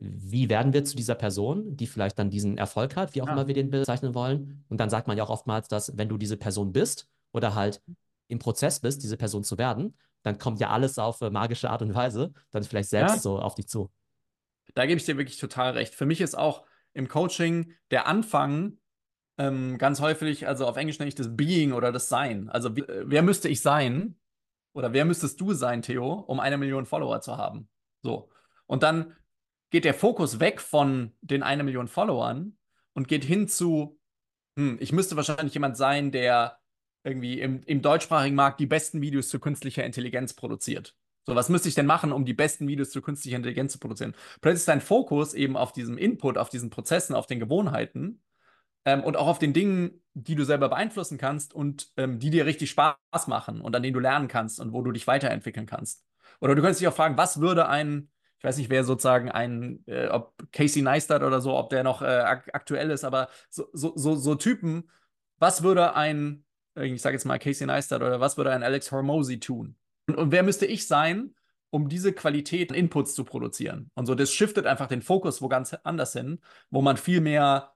wie werden wir zu dieser Person, die vielleicht dann diesen Erfolg hat, wie auch ja. immer wir den bezeichnen wollen. Und dann sagt man ja auch oftmals, dass wenn du diese Person bist oder halt im Prozess bist, diese Person zu werden, dann kommt ja alles auf äh, magische Art und Weise dann vielleicht selbst ja. so auf dich zu. Da gebe ich dir wirklich total recht. Für mich ist auch im Coaching der Anfang ähm, ganz häufig, also auf Englisch nenne ich das Being oder das Sein. Also wie, äh, wer müsste ich sein oder wer müsstest du sein, Theo, um eine Million Follower zu haben? So. Und dann geht der Fokus weg von den eine Million Followern und geht hin zu, hm, ich müsste wahrscheinlich jemand sein, der irgendwie im, im deutschsprachigen Markt die besten Videos zu künstlicher Intelligenz produziert. So, was müsste ich denn machen, um die besten Videos zu künstlicher Intelligenz zu produzieren? Plötzlich ist dein Fokus eben auf diesem Input, auf diesen Prozessen, auf den Gewohnheiten ähm, und auch auf den Dingen, die du selber beeinflussen kannst und ähm, die dir richtig Spaß machen und an denen du lernen kannst und wo du dich weiterentwickeln kannst. Oder du könntest dich auch fragen, was würde ein, ich weiß nicht, wer sozusagen ein, äh, ob Casey Neistat oder so, ob der noch äh, aktuell ist, aber so, so, so, so Typen, was würde ein ich sage jetzt mal Casey Neistat oder was würde ein Alex Hormozy tun? Und, und, wer müsste ich sein, um diese Qualität Inputs zu produzieren? Und so, das shiftet einfach den Fokus wo ganz anders hin, wo man viel mehr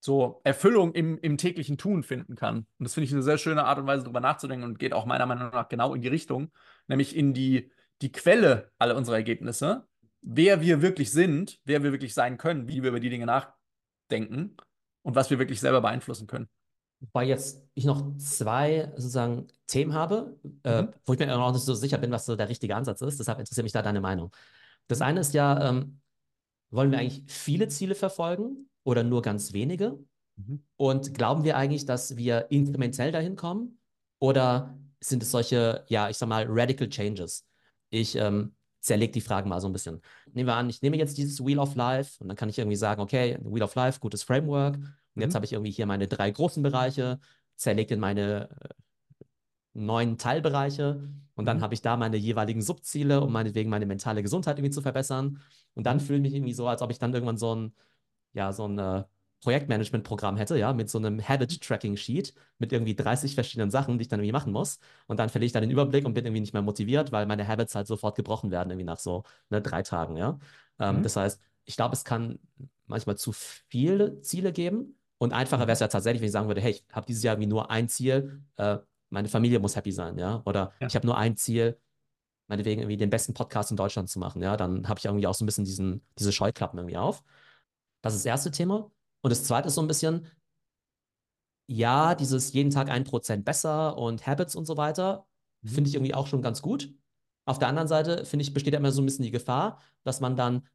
so Erfüllung im, im täglichen Tun finden kann. Und das finde ich eine sehr schöne Art und Weise, darüber nachzudenken und geht auch meiner Meinung nach genau in die Richtung, nämlich in die, die Quelle aller unserer Ergebnisse, wer wir wirklich sind, wer wir wirklich sein können, wie wir über die Dinge nachdenken und was wir wirklich selber beeinflussen können. Wobei jetzt ich noch zwei sozusagen Themen habe, äh, mhm. wo ich mir auch nicht so sicher bin, was so der richtige Ansatz ist. Deshalb interessiert mich da deine Meinung. Das eine ist ja, ähm, wollen wir eigentlich viele Ziele verfolgen oder nur ganz wenige? Mhm. Und glauben wir eigentlich, dass wir inkrementell dahin kommen? Oder sind es solche, ja, ich sag mal, radical changes? Ich ähm, zerlege die Fragen mal so ein bisschen. Nehmen wir an, ich nehme jetzt dieses Wheel of Life und dann kann ich irgendwie sagen, okay, Wheel of Life, gutes Framework. Und jetzt mhm. habe ich irgendwie hier meine drei großen Bereiche, zerlegt in meine äh, neun Teilbereiche und dann mhm. habe ich da meine jeweiligen Subziele, um meinetwegen meine mentale Gesundheit irgendwie zu verbessern. Und dann mhm. fühle ich mich irgendwie so, als ob ich dann irgendwann so ein, ja, so ein äh, Projektmanagement-Programm hätte, ja, mit so einem Habit-Tracking-Sheet mit irgendwie 30 verschiedenen Sachen, die ich dann irgendwie machen muss. Und dann verliere ich dann den Überblick und bin irgendwie nicht mehr motiviert, weil meine Habits halt sofort gebrochen werden, irgendwie nach so ne, drei Tagen, ja. Ähm, mhm. Das heißt, ich glaube, es kann manchmal zu viele Ziele geben und einfacher wäre es ja tatsächlich, wenn ich sagen würde, hey, ich habe dieses Jahr irgendwie nur ein Ziel, äh, meine Familie muss happy sein, ja. Oder ja. ich habe nur ein Ziel, meinetwegen irgendwie den besten Podcast in Deutschland zu machen, ja. Dann habe ich irgendwie auch so ein bisschen diesen, diese Scheuklappen irgendwie auf. Das ist das erste Thema. Und das zweite ist so ein bisschen, ja, dieses jeden Tag ein Prozent besser und Habits und so weiter, mhm. finde ich irgendwie auch schon ganz gut. Auf der anderen Seite, finde ich, besteht ja immer so ein bisschen die Gefahr, dass man dann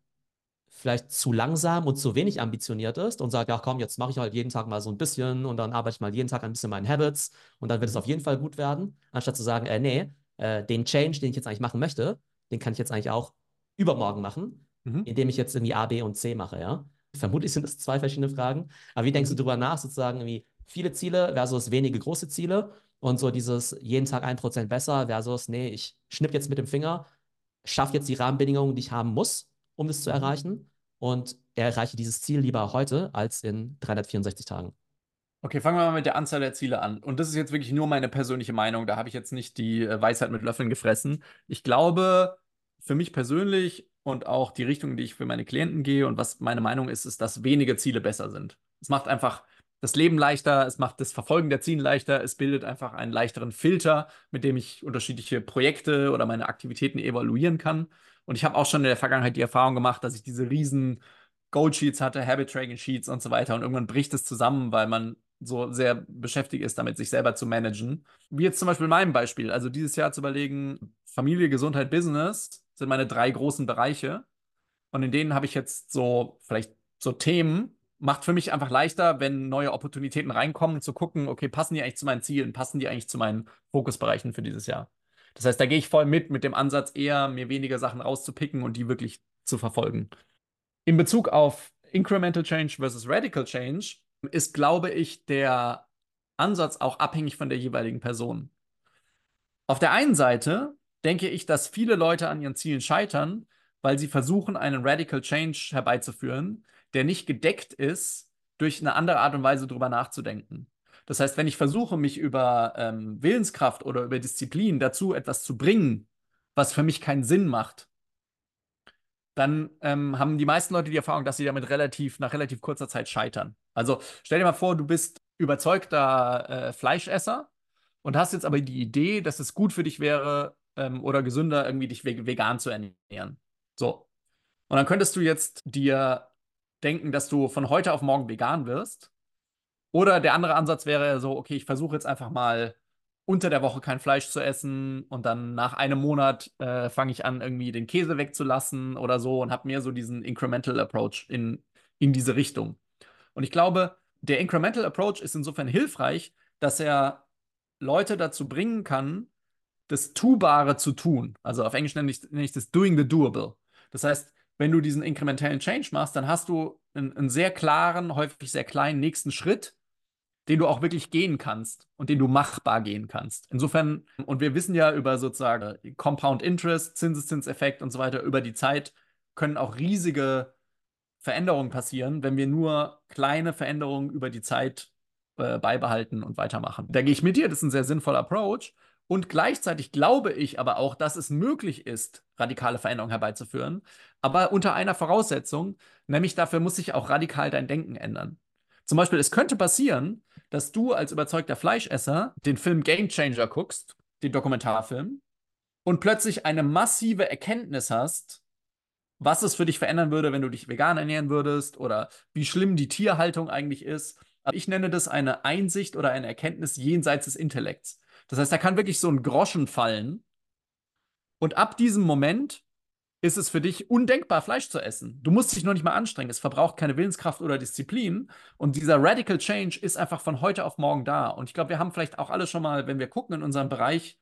vielleicht zu langsam und zu wenig ambitioniert ist und sagt, ja komm, jetzt mache ich halt jeden Tag mal so ein bisschen und dann arbeite ich mal jeden Tag ein bisschen meinen Habits und dann wird es auf jeden Fall gut werden, anstatt zu sagen, äh, nee, äh, den Change, den ich jetzt eigentlich machen möchte, den kann ich jetzt eigentlich auch übermorgen machen, mhm. indem ich jetzt irgendwie A, B und C mache, ja. Vermutlich sind es zwei verschiedene Fragen, aber wie denkst du darüber nach, sozusagen irgendwie viele Ziele versus wenige große Ziele und so dieses jeden Tag ein Prozent besser versus, nee, ich schnipp jetzt mit dem Finger, schaffe jetzt die Rahmenbedingungen, die ich haben muss, um das zu erreichen. Und erreiche dieses Ziel lieber heute als in 364 Tagen. Okay, fangen wir mal mit der Anzahl der Ziele an. Und das ist jetzt wirklich nur meine persönliche Meinung. Da habe ich jetzt nicht die äh, Weisheit mit Löffeln gefressen. Ich glaube, für mich persönlich und auch die Richtung, die ich für meine Klienten gehe und was meine Meinung ist, ist, dass wenige Ziele besser sind. Es macht einfach das Leben leichter, es macht das Verfolgen der Ziele leichter, es bildet einfach einen leichteren Filter, mit dem ich unterschiedliche Projekte oder meine Aktivitäten evaluieren kann. Und ich habe auch schon in der Vergangenheit die Erfahrung gemacht, dass ich diese riesen Gold-Sheets hatte, Habit-Tracking-Sheets und so weiter. Und irgendwann bricht es zusammen, weil man so sehr beschäftigt ist, damit sich selber zu managen. Wie jetzt zum Beispiel in meinem Beispiel. Also dieses Jahr zu überlegen, Familie, Gesundheit, Business sind meine drei großen Bereiche. Und in denen habe ich jetzt so vielleicht so Themen, macht für mich einfach leichter, wenn neue Opportunitäten reinkommen, zu gucken, okay, passen die eigentlich zu meinen Zielen, passen die eigentlich zu meinen Fokusbereichen für dieses Jahr. Das heißt, da gehe ich voll mit, mit dem Ansatz, eher mir weniger Sachen rauszupicken und die wirklich zu verfolgen. In Bezug auf Incremental Change versus Radical Change ist, glaube ich, der Ansatz auch abhängig von der jeweiligen Person. Auf der einen Seite denke ich, dass viele Leute an ihren Zielen scheitern, weil sie versuchen, einen Radical Change herbeizuführen, der nicht gedeckt ist durch eine andere Art und Weise darüber nachzudenken. Das heißt, wenn ich versuche, mich über ähm, Willenskraft oder über Disziplin dazu etwas zu bringen, was für mich keinen Sinn macht, dann ähm, haben die meisten Leute die Erfahrung, dass sie damit relativ nach relativ kurzer Zeit scheitern. Also stell dir mal vor, du bist überzeugter äh, Fleischesser und hast jetzt aber die Idee, dass es gut für dich wäre ähm, oder gesünder, irgendwie dich vegan zu ernähren. So. Und dann könntest du jetzt dir denken, dass du von heute auf morgen vegan wirst. Oder der andere Ansatz wäre so, okay, ich versuche jetzt einfach mal unter der Woche kein Fleisch zu essen und dann nach einem Monat äh, fange ich an, irgendwie den Käse wegzulassen oder so und habe mehr so diesen Incremental Approach in, in diese Richtung. Und ich glaube, der Incremental Approach ist insofern hilfreich, dass er Leute dazu bringen kann, das Tubare zu tun. Also auf Englisch nenne ich, nenne ich das Doing the Doable. Das heißt, wenn du diesen inkrementellen Change machst, dann hast du einen, einen sehr klaren, häufig sehr kleinen nächsten Schritt, den du auch wirklich gehen kannst und den du machbar gehen kannst. Insofern, und wir wissen ja über sozusagen Compound Interest, Zinseszinseffekt und so weiter, über die Zeit können auch riesige Veränderungen passieren, wenn wir nur kleine Veränderungen über die Zeit äh, beibehalten und weitermachen. Da gehe ich mit dir, das ist ein sehr sinnvoller Approach. Und gleichzeitig glaube ich aber auch, dass es möglich ist, radikale Veränderungen herbeizuführen, aber unter einer Voraussetzung, nämlich dafür muss sich auch radikal dein Denken ändern. Zum Beispiel, es könnte passieren, dass du als überzeugter Fleischesser den Film Game Changer guckst, den Dokumentarfilm, und plötzlich eine massive Erkenntnis hast, was es für dich verändern würde, wenn du dich vegan ernähren würdest oder wie schlimm die Tierhaltung eigentlich ist. Ich nenne das eine Einsicht oder eine Erkenntnis jenseits des Intellekts. Das heißt, da kann wirklich so ein Groschen fallen. Und ab diesem Moment ist es für dich undenkbar, Fleisch zu essen. Du musst dich noch nicht mal anstrengen. Es verbraucht keine Willenskraft oder Disziplin. Und dieser Radical Change ist einfach von heute auf morgen da. Und ich glaube, wir haben vielleicht auch alle schon mal, wenn wir gucken in unserem Bereich,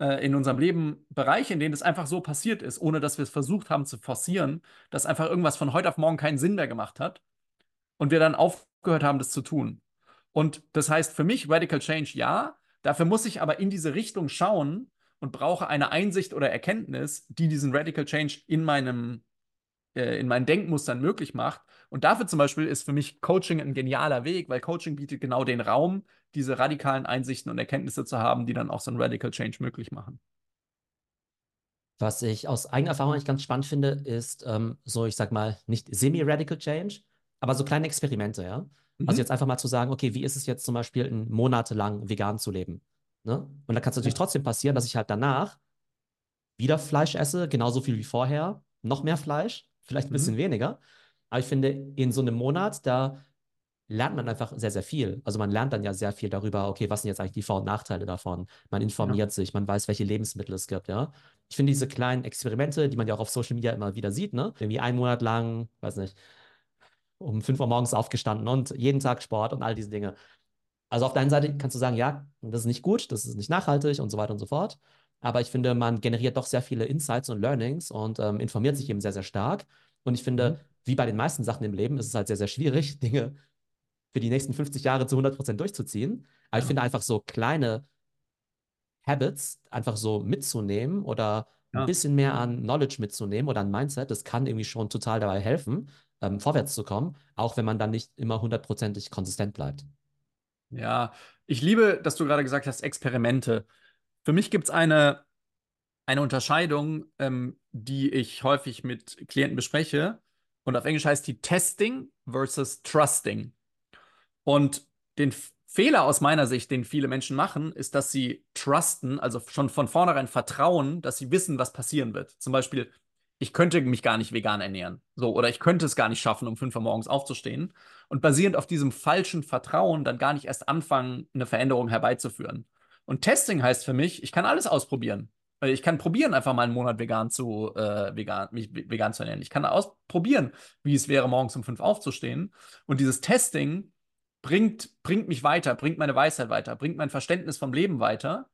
äh, in unserem Leben Bereiche, in denen es einfach so passiert ist, ohne dass wir es versucht haben zu forcieren, dass einfach irgendwas von heute auf morgen keinen Sinn mehr gemacht hat. Und wir dann aufgehört haben, das zu tun. Und das heißt für mich, Radical Change ja. Dafür muss ich aber in diese Richtung schauen, und brauche eine Einsicht oder Erkenntnis, die diesen Radical Change in meinem äh, in meinen Denkmustern möglich macht. Und dafür zum Beispiel ist für mich Coaching ein genialer Weg, weil Coaching bietet genau den Raum, diese radikalen Einsichten und Erkenntnisse zu haben, die dann auch so einen Radical Change möglich machen. Was ich aus eigener Erfahrung eigentlich ganz spannend finde, ist ähm, so, ich sag mal, nicht semi-radical Change, aber so kleine Experimente, ja. Also mhm. Also jetzt einfach mal zu sagen, okay, wie ist es jetzt zum Beispiel, monatelang vegan zu leben? Ne? Und da kann es natürlich ja. trotzdem passieren, dass ich halt danach wieder Fleisch esse, genauso viel wie vorher, noch mehr Fleisch, vielleicht ein mhm. bisschen weniger. Aber ich finde, in so einem Monat, da lernt man einfach sehr, sehr viel. Also man lernt dann ja sehr viel darüber, okay, was sind jetzt eigentlich die Vor- und Nachteile davon? Man informiert ja. sich, man weiß, welche Lebensmittel es gibt, ja. Ich finde diese kleinen Experimente, die man ja auch auf Social Media immer wieder sieht, ne? Irgendwie einen Monat lang, weiß nicht, um 5 Uhr morgens aufgestanden und jeden Tag Sport und all diese Dinge. Also auf der einen Seite kannst du sagen, ja, das ist nicht gut, das ist nicht nachhaltig und so weiter und so fort. Aber ich finde, man generiert doch sehr viele Insights und Learnings und ähm, informiert sich eben sehr, sehr stark. Und ich finde, mhm. wie bei den meisten Sachen im Leben, ist es halt sehr, sehr schwierig, Dinge für die nächsten 50 Jahre zu 100 Prozent durchzuziehen. Aber ja. ich finde einfach so kleine Habits einfach so mitzunehmen oder ja. ein bisschen mehr an Knowledge mitzunehmen oder an Mindset, das kann irgendwie schon total dabei helfen, ähm, vorwärts zu kommen, auch wenn man dann nicht immer hundertprozentig konsistent bleibt. Ja, ich liebe, dass du gerade gesagt hast, Experimente. Für mich gibt es eine, eine Unterscheidung, ähm, die ich häufig mit Klienten bespreche. Und auf Englisch heißt die Testing versus Trusting. Und den Fehler aus meiner Sicht, den viele Menschen machen, ist, dass sie trusten, also schon von vornherein vertrauen, dass sie wissen, was passieren wird. Zum Beispiel, ich könnte mich gar nicht vegan ernähren. So, oder ich könnte es gar nicht schaffen, um 5 Uhr morgens aufzustehen. Und basierend auf diesem falschen Vertrauen dann gar nicht erst anfangen, eine Veränderung herbeizuführen. Und Testing heißt für mich, ich kann alles ausprobieren. Ich kann probieren, einfach mal einen Monat vegan zu, äh, vegan, mich vegan zu ernähren. Ich kann ausprobieren, wie es wäre, morgens um fünf aufzustehen. Und dieses Testing bringt, bringt mich weiter, bringt meine Weisheit weiter, bringt mein Verständnis vom Leben weiter.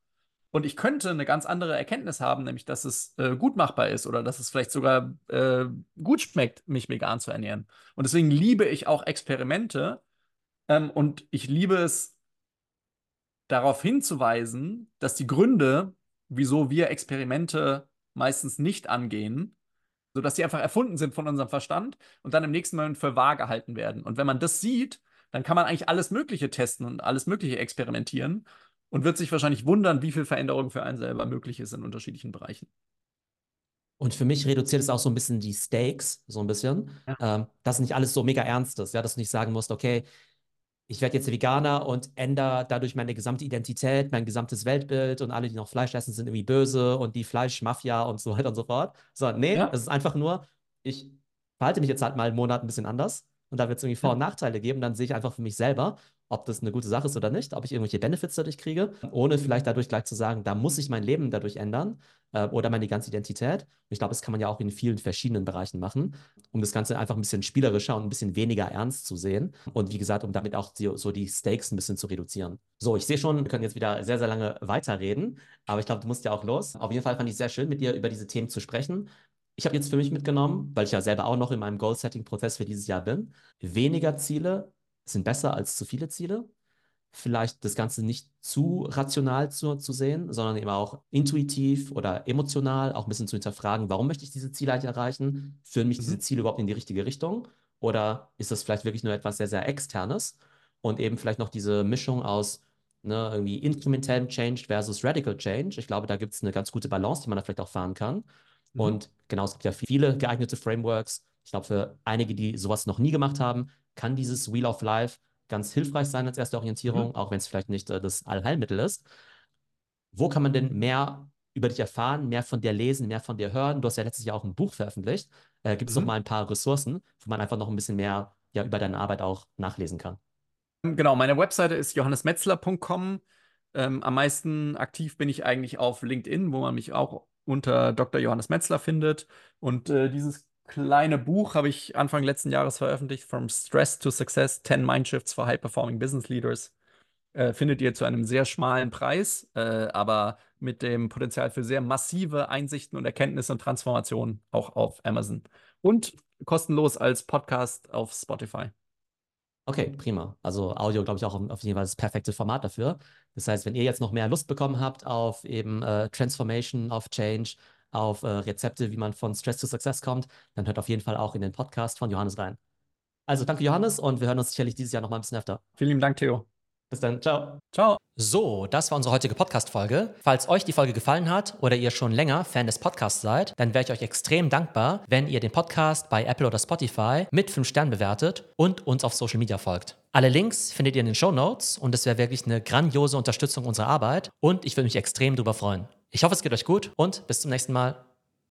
Und ich könnte eine ganz andere Erkenntnis haben, nämlich, dass es äh, gut machbar ist oder dass es vielleicht sogar äh, gut schmeckt, mich vegan zu ernähren. Und deswegen liebe ich auch Experimente ähm, und ich liebe es, darauf hinzuweisen, dass die Gründe, wieso wir Experimente meistens nicht angehen, sodass sie einfach erfunden sind von unserem Verstand und dann im nächsten Moment für wahr gehalten werden. Und wenn man das sieht, dann kann man eigentlich alles Mögliche testen und alles Mögliche experimentieren und wird sich wahrscheinlich wundern, wie viel Veränderung für einen selber möglich ist in unterschiedlichen Bereichen. Und für mich reduziert es auch so ein bisschen die Stakes, so ein bisschen, ja. ähm, dass nicht alles so mega ernst ist, ja, dass du nicht sagen musst, okay, ich werde jetzt Veganer und ändere dadurch meine gesamte Identität, mein gesamtes Weltbild und alle, die noch Fleisch essen, sind irgendwie böse und die Fleischmafia und so weiter und so fort. So, nee, ja. es ist einfach nur, ich verhalte mich jetzt halt mal einen Monat ein bisschen anders und da wird es irgendwie Vor- und Nachteile geben. Dann sehe ich einfach für mich selber, ob das eine gute Sache ist oder nicht, ob ich irgendwelche Benefits dadurch kriege, ohne vielleicht dadurch gleich zu sagen, da muss ich mein Leben dadurch ändern äh, oder meine ganze Identität. Und ich glaube, das kann man ja auch in vielen verschiedenen Bereichen machen, um das Ganze einfach ein bisschen spielerischer und ein bisschen weniger ernst zu sehen. Und wie gesagt, um damit auch die, so die Stakes ein bisschen zu reduzieren. So, ich sehe schon, wir können jetzt wieder sehr, sehr lange weiterreden, aber ich glaube, du musst ja auch los. Auf jeden Fall fand ich sehr schön, mit dir über diese Themen zu sprechen. Ich habe jetzt für mich mitgenommen, weil ich ja selber auch noch in meinem Goal-Setting-Prozess für dieses Jahr bin, weniger Ziele sind besser als zu viele Ziele. Vielleicht das Ganze nicht zu rational zu, zu sehen, sondern eben auch intuitiv oder emotional auch ein bisschen zu hinterfragen, warum möchte ich diese Ziele eigentlich erreichen? Führen mich mhm. diese Ziele überhaupt in die richtige Richtung? Oder ist das vielleicht wirklich nur etwas sehr, sehr Externes? Und eben vielleicht noch diese Mischung aus ne, irgendwie inkrementellem Change versus Radical Change. Ich glaube, da gibt es eine ganz gute Balance, die man da vielleicht auch fahren kann. Mhm. Und genau, es gibt ja viele geeignete Frameworks. Ich glaube, für einige, die sowas noch nie gemacht haben, kann dieses Wheel of Life ganz hilfreich sein als erste Orientierung, mhm. auch wenn es vielleicht nicht äh, das Allheilmittel ist. Wo kann man denn mehr über dich erfahren, mehr von dir lesen, mehr von dir hören? Du hast ja letztes Jahr auch ein Buch veröffentlicht. Äh, gibt es mhm. noch mal ein paar Ressourcen, wo man einfach noch ein bisschen mehr ja, über deine Arbeit auch nachlesen kann? Genau, meine Webseite ist johannesmetzler.com. Ähm, am meisten aktiv bin ich eigentlich auf LinkedIn, wo man mich auch unter Dr. Johannes Metzler findet. Und äh, dieses kleine Buch habe ich Anfang letzten Jahres veröffentlicht, From Stress to Success, 10 Mindshifts for High-Performing Business Leaders. Äh, findet ihr zu einem sehr schmalen Preis, äh, aber mit dem Potenzial für sehr massive Einsichten und Erkenntnisse und Transformationen auch auf Amazon. Und kostenlos als Podcast auf Spotify. Okay, prima. Also Audio, glaube ich, auch auf jeden Fall das perfekte Format dafür. Das heißt, wenn ihr jetzt noch mehr Lust bekommen habt auf eben äh, Transformation, auf Change, auf äh, Rezepte, wie man von Stress to Success kommt, dann hört auf jeden Fall auch in den Podcast von Johannes rein. Also danke, Johannes, und wir hören uns sicherlich dieses Jahr noch mal ein bisschen öfter. Vielen lieben Dank, Theo. Bis dann. Ciao. Ciao. So, das war unsere heutige Podcast-Folge. Falls euch die Folge gefallen hat oder ihr schon länger Fan des Podcasts seid, dann wäre ich euch extrem dankbar, wenn ihr den Podcast bei Apple oder Spotify mit 5 Sternen bewertet und uns auf Social Media folgt. Alle Links findet ihr in den Show Notes und es wäre wirklich eine grandiose Unterstützung unserer Arbeit und ich würde mich extrem darüber freuen. Ich hoffe, es geht euch gut und bis zum nächsten Mal.